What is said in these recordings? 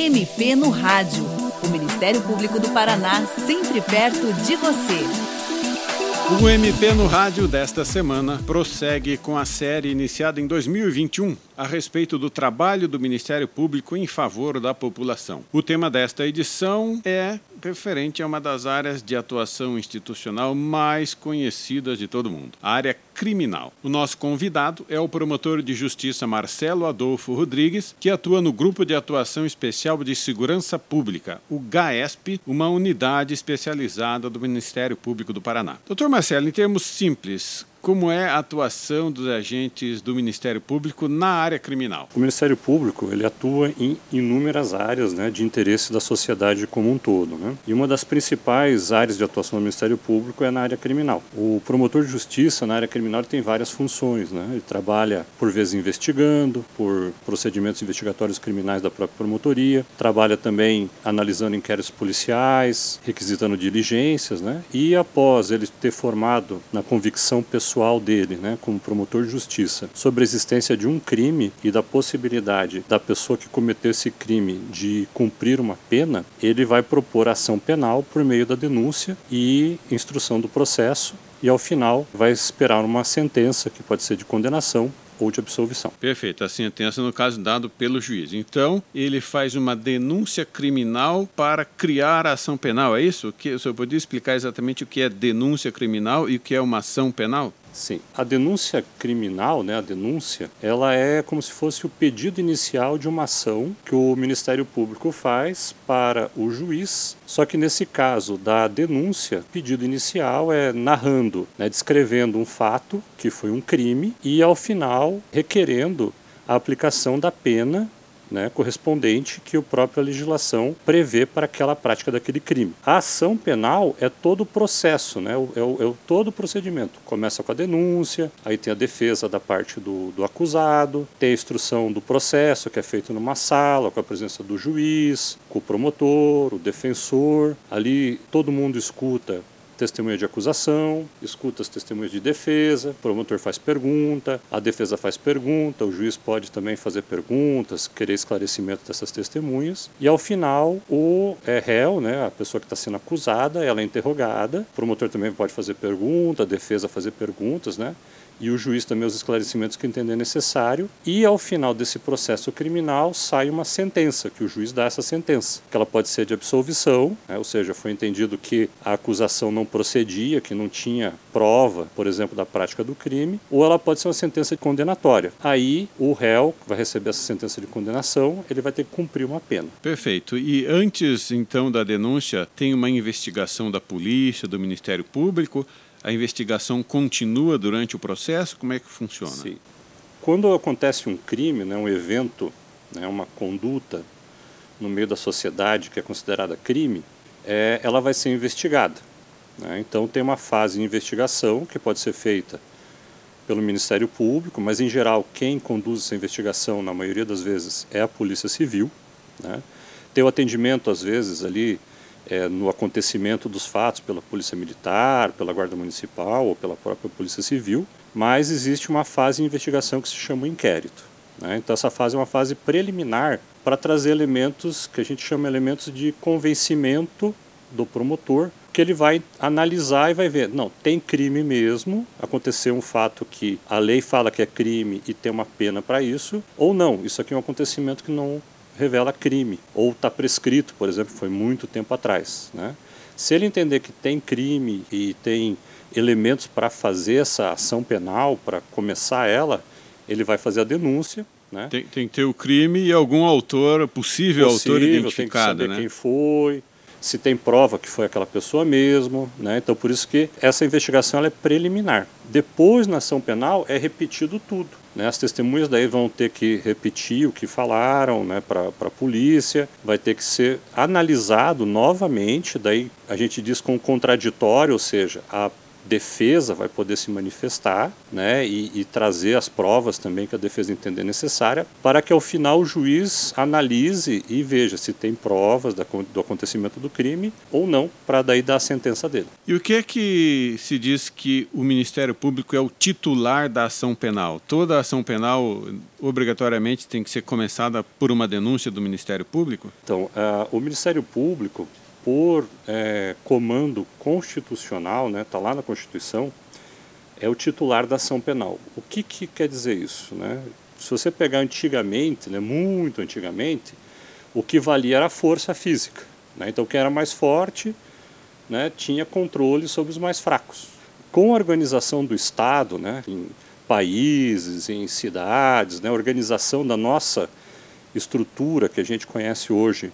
MP no Rádio. O Ministério Público do Paraná, sempre perto de você. O MP no Rádio desta semana prossegue com a série iniciada em 2021 a respeito do trabalho do Ministério Público em favor da população. O tema desta edição é referente a uma das áreas de atuação institucional mais conhecidas de todo mundo, a área criminal. O nosso convidado é o promotor de justiça Marcelo Adolfo Rodrigues, que atua no Grupo de Atuação Especial de Segurança Pública, o GAESP, uma unidade especializada do Ministério Público do Paraná. Doutor Marcelo, em termos simples, como é a atuação dos agentes do Ministério Público na área criminal? O Ministério Público ele atua em inúmeras áreas né, de interesse da sociedade como um todo. Né? E uma das principais áreas de atuação do Ministério Público é na área criminal. O promotor de justiça na área criminal tem várias funções. Né? Ele trabalha, por vezes, investigando, por procedimentos investigatórios criminais da própria promotoria, trabalha também analisando inquéritos policiais, requisitando diligências, né? e após ele ter formado na convicção pessoal pessoal dele, né, como promotor de justiça, sobre a existência de um crime e da possibilidade da pessoa que cometeu esse crime de cumprir uma pena, ele vai propor ação penal por meio da denúncia e instrução do processo e ao final vai esperar uma sentença que pode ser de condenação ou de absolvição. Perfeito, a sentença no caso dado pelo juiz. Então, ele faz uma denúncia criminal para criar a ação penal, é isso? O senhor poderia explicar exatamente o que é denúncia criminal e o que é uma ação penal? Sim. A denúncia criminal, né, a denúncia, ela é como se fosse o pedido inicial de uma ação que o Ministério Público faz para o juiz. Só que nesse caso da denúncia, o pedido inicial é narrando, né, descrevendo um fato que foi um crime e ao final requerendo a aplicação da pena né, correspondente que a própria legislação prevê para aquela prática daquele crime. A ação penal é todo o processo, né, é, o, é o todo o procedimento. Começa com a denúncia, aí tem a defesa da parte do, do acusado, tem a instrução do processo, que é feito numa sala, com a presença do juiz, com o promotor, o defensor. Ali todo mundo escuta testemunha de acusação, escuta as testemunhas de defesa, o promotor faz pergunta, a defesa faz pergunta, o juiz pode também fazer perguntas, querer esclarecimento dessas testemunhas, e ao final o é, réu, né, a pessoa que está sendo acusada, ela é interrogada, o promotor também pode fazer pergunta, a defesa fazer perguntas, né, e o juiz também os esclarecimentos que entender necessário. E ao final desse processo criminal sai uma sentença, que o juiz dá essa sentença, que ela pode ser de absolvição, né, ou seja, foi entendido que a acusação não procedia, que não tinha prova, por exemplo, da prática do crime, ou ela pode ser uma sentença condenatória. Aí o réu vai receber essa sentença de condenação, ele vai ter que cumprir uma pena. Perfeito. E antes então da denúncia, tem uma investigação da polícia, do Ministério Público a investigação continua durante o processo? Como é que funciona? Sim. Quando acontece um crime, né, um evento, né, uma conduta no meio da sociedade que é considerada crime, é, ela vai ser investigada. Né? Então tem uma fase de investigação que pode ser feita pelo Ministério Público, mas em geral quem conduz essa investigação, na maioria das vezes, é a Polícia Civil. Né? Tem o atendimento, às vezes, ali é, no acontecimento dos fatos pela Polícia Militar, pela Guarda Municipal ou pela própria Polícia Civil, mas existe uma fase de investigação que se chama inquérito. Né? Então, essa fase é uma fase preliminar para trazer elementos que a gente chama elementos de convencimento do promotor, que ele vai analisar e vai ver, não, tem crime mesmo, aconteceu um fato que a lei fala que é crime e tem uma pena para isso, ou não, isso aqui é um acontecimento que não revela crime ou está prescrito, por exemplo, foi muito tempo atrás. Né? Se ele entender que tem crime e tem elementos para fazer essa ação penal, para começar ela, ele vai fazer a denúncia. Né? Tem, tem, que ter o crime e algum autor, possível, possível autor identificado. Tem que saber né? quem foi, se tem prova que foi aquela pessoa mesmo. Né? Então, por isso que essa investigação é preliminar. Depois, na ação penal, é repetido tudo. Né? As testemunhas daí vão ter que repetir o que falaram né, para a polícia, vai ter que ser analisado novamente, daí a gente diz com contraditório, ou seja, a defesa vai poder se manifestar né, e, e, trazer as provas também que a defesa entender necessária, para que ao final o juiz analise e veja se tem provas do acontecimento do crime ou não, para daí dar a sentença dele. E o que é que se diz que o Ministério Público é o titular da ação penal? Toda ação penal obrigatoriamente tem que ser começada por uma denúncia do Ministério Público? Então, uh, o Ministério Público por é, comando constitucional, está né, tá lá na Constituição, é o titular da ação penal. O que, que quer dizer isso? Né? Se você pegar antigamente, né, muito antigamente, o que valia era a força física. Né? Então, quem era mais forte né, tinha controle sobre os mais fracos. Com a organização do Estado, né, em países, em cidades, né, a organização da nossa estrutura que a gente conhece hoje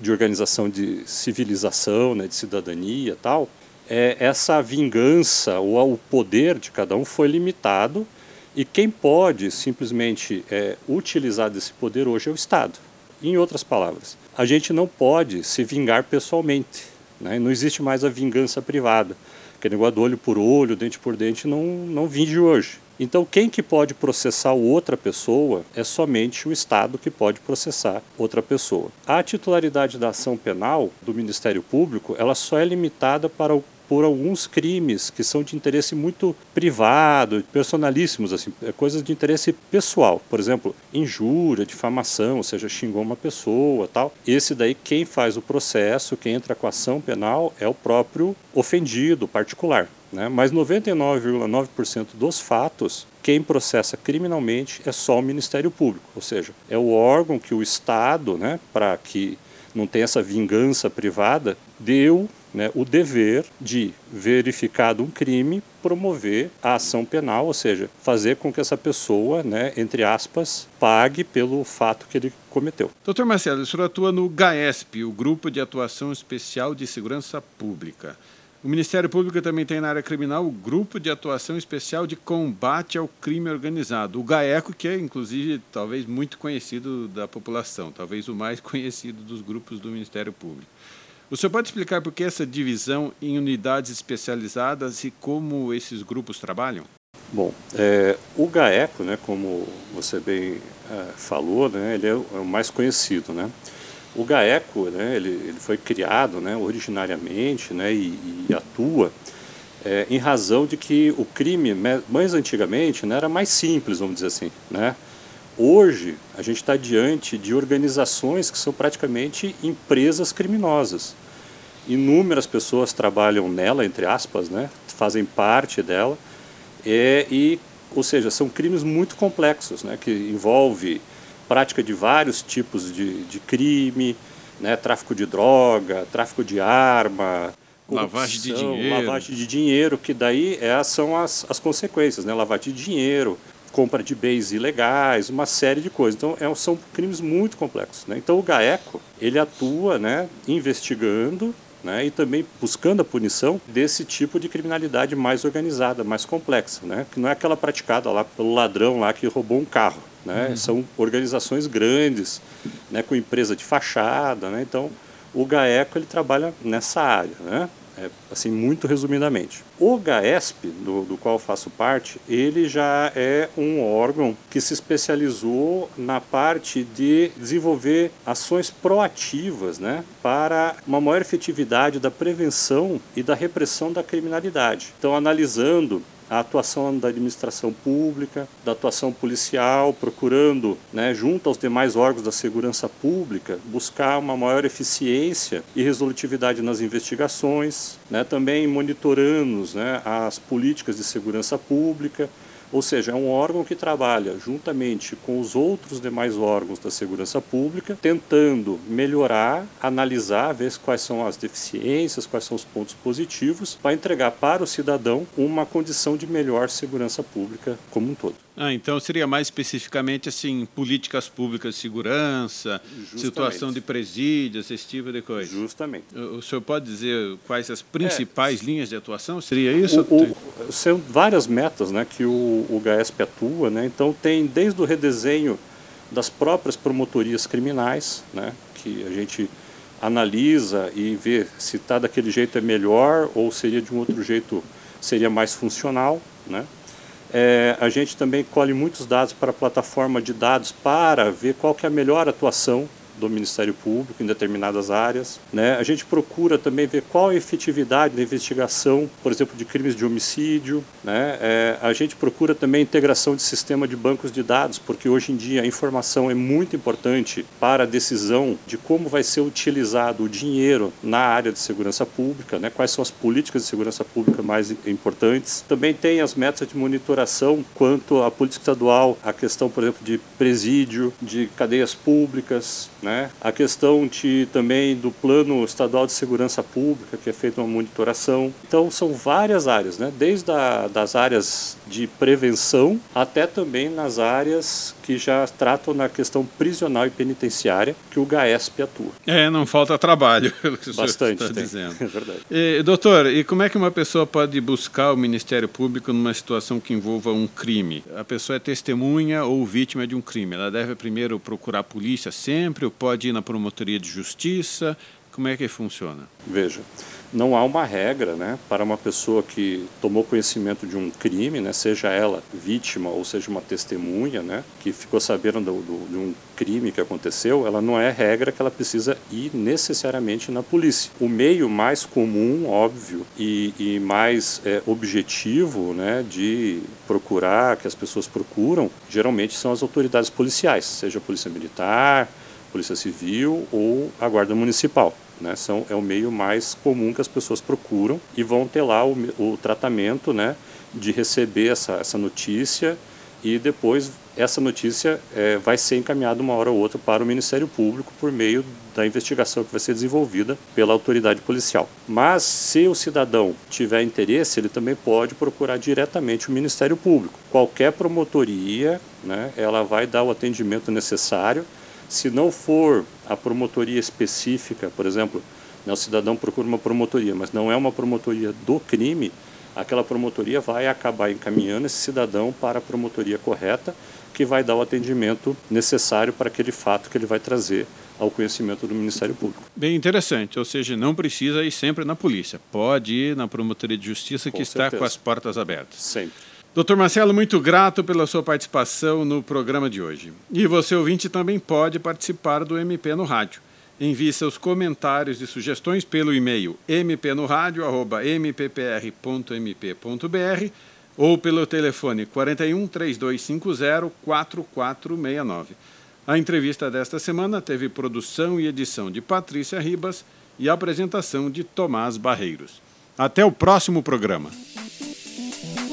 de organização de civilização, né, de cidadania tal, é, essa vingança ou o poder de cada um foi limitado e quem pode simplesmente é, utilizar desse poder hoje é o Estado. Em outras palavras, a gente não pode se vingar pessoalmente. Né? Não existe mais a vingança privada. Que negócio do olho por olho, dente por dente, não, não vinde hoje. Então, quem que pode processar outra pessoa é somente o Estado que pode processar outra pessoa. A titularidade da ação penal do Ministério Público, ela só é limitada para o por alguns crimes que são de interesse muito privado, personalíssimos, assim, é coisas de interesse pessoal. Por exemplo, injúria, difamação, ou seja, xingou uma pessoa, tal. Esse daí quem faz o processo, quem entra com a ação penal é o próprio ofendido particular. Né? Mas 99,9% dos fatos, quem processa criminalmente é só o Ministério Público, ou seja, é o órgão que o Estado, né, para que não tenha essa vingança privada, deu né, o dever de, verificado um crime, promover a ação penal, ou seja, fazer com que essa pessoa, né, entre aspas, pague pelo fato que ele cometeu. Doutor Marcelo, o senhor atua no GAESP, o Grupo de Atuação Especial de Segurança Pública. O Ministério Público também tem na área criminal o Grupo de Atuação Especial de Combate ao Crime Organizado, o GAECO, que é, inclusive, talvez muito conhecido da população, talvez o mais conhecido dos grupos do Ministério Público. O senhor pode explicar por que essa divisão em unidades especializadas e como esses grupos trabalham? Bom, é, o GAECO, né, como você bem é, falou, né, ele é o, é mais conhecido, né? O GAECO, né, ele, ele foi criado né, originariamente né, e, e atua é, em razão de que o crime, mais antigamente, né, era mais simples, vamos dizer assim. Né? Hoje, a gente está diante de organizações que são praticamente empresas criminosas. Inúmeras pessoas trabalham nela, entre aspas, né, fazem parte dela, é, e, ou seja, são crimes muito complexos, né, que envolve prática de vários tipos de, de crime, né, tráfico de droga, tráfico de arma, lavagem de dinheiro, lavagem de dinheiro, que daí é, são as, as consequências, né, lavagem de dinheiro, compra de bens ilegais, uma série de coisas. Então é, são crimes muito complexos. Né? Então o GAECO ele atua, né, investigando né, e também buscando a punição desse tipo de criminalidade mais organizada, mais complexa, né, que não é aquela praticada lá pelo ladrão lá que roubou um carro. Né? Uhum. São organizações grandes, né, com empresa de fachada. Né? Então, o GAECO ele trabalha nessa área, né? É, assim muito resumidamente. O GAESP, do, do qual faço parte, ele já é um órgão que se especializou na parte de desenvolver ações proativas né, para uma maior efetividade da prevenção e da repressão da criminalidade. Então, analisando a atuação da administração pública, da atuação policial, procurando, né, junto aos demais órgãos da segurança pública, buscar uma maior eficiência e resolutividade nas investigações, né, também monitorando né, as políticas de segurança pública, ou seja, é um órgão que trabalha juntamente com os outros demais órgãos da segurança pública, tentando melhorar, analisar, ver quais são as deficiências, quais são os pontos positivos, para entregar para o cidadão uma condição de melhor segurança pública como um todo. Ah, então seria mais especificamente assim, políticas públicas de segurança, Justamente. situação de presídios, esse tipo de coisa. Justamente. O, o senhor pode dizer quais as principais é, linhas de atuação? Seria isso? O, o, são várias metas né, que o, o GAESP atua, né? então tem desde o redesenho das próprias promotorias criminais, né, que a gente analisa e vê se está daquele jeito é melhor ou seria de um outro jeito seria mais funcional, né? É, a gente também colhe muitos dados para a plataforma de dados para ver qual que é a melhor atuação do Ministério Público em determinadas áreas. Né? A gente procura também ver qual a efetividade da investigação, por exemplo, de crimes de homicídio. Né? É, a gente procura também a integração de sistema de bancos de dados, porque hoje em dia a informação é muito importante para a decisão de como vai ser utilizado o dinheiro na área de segurança pública, né? quais são as políticas de segurança pública mais importantes. Também tem as metas de monitoração quanto à política estadual, a questão, por exemplo, de presídio, de cadeias públicas, né? A questão de, também do plano estadual de segurança pública, que é feita uma monitoração. Então, são várias áreas, né? desde a, das áreas de prevenção até também nas áreas que já tratam na questão prisional e penitenciária, que o GAESP atua. É, não falta trabalho, pelo que Bastante, está dizendo. É verdade. E, doutor, e como é que uma pessoa pode buscar o Ministério Público numa situação que envolva um crime? A pessoa é testemunha ou vítima de um crime. Ela deve primeiro procurar a polícia sempre, pode ir na promotoria de justiça? Como é que funciona? Veja, não há uma regra né, para uma pessoa que tomou conhecimento de um crime, né, seja ela vítima ou seja uma testemunha, né, que ficou sabendo do, do, de um crime que aconteceu, ela não é regra que ela precisa ir necessariamente na polícia. O meio mais comum, óbvio, e, e mais é, objetivo né, de procurar, que as pessoas procuram, geralmente são as autoridades policiais, seja a polícia militar, polícia civil ou a guarda municipal. Né, são, é o meio mais comum que as pessoas procuram e vão ter lá o, o tratamento né, de receber essa, essa notícia e depois essa notícia é, vai ser encaminhada uma hora ou outra para o Ministério Público por meio da investigação que vai ser desenvolvida pela autoridade policial. Mas se o cidadão tiver interesse, ele também pode procurar diretamente o Ministério Público. Qualquer promotoria, né, ela vai dar o atendimento necessário se não for a promotoria específica, por exemplo, né, o cidadão procura uma promotoria, mas não é uma promotoria do crime, aquela promotoria vai acabar encaminhando esse cidadão para a promotoria correta, que vai dar o atendimento necessário para aquele fato que ele vai trazer ao conhecimento do Ministério Público. Bem interessante, ou seja, não precisa ir sempre na polícia, pode ir na promotoria de justiça com que certeza. está com as portas abertas. Sempre. Doutor Marcelo, muito grato pela sua participação no programa de hoje. E você, ouvinte, também pode participar do MP no Rádio. Envie seus comentários e sugestões pelo e-mail mpnoradio.mppr.mp.br ou pelo telefone 41 3250 4469. A entrevista desta semana teve produção e edição de Patrícia Ribas e apresentação de Tomás Barreiros. Até o próximo programa.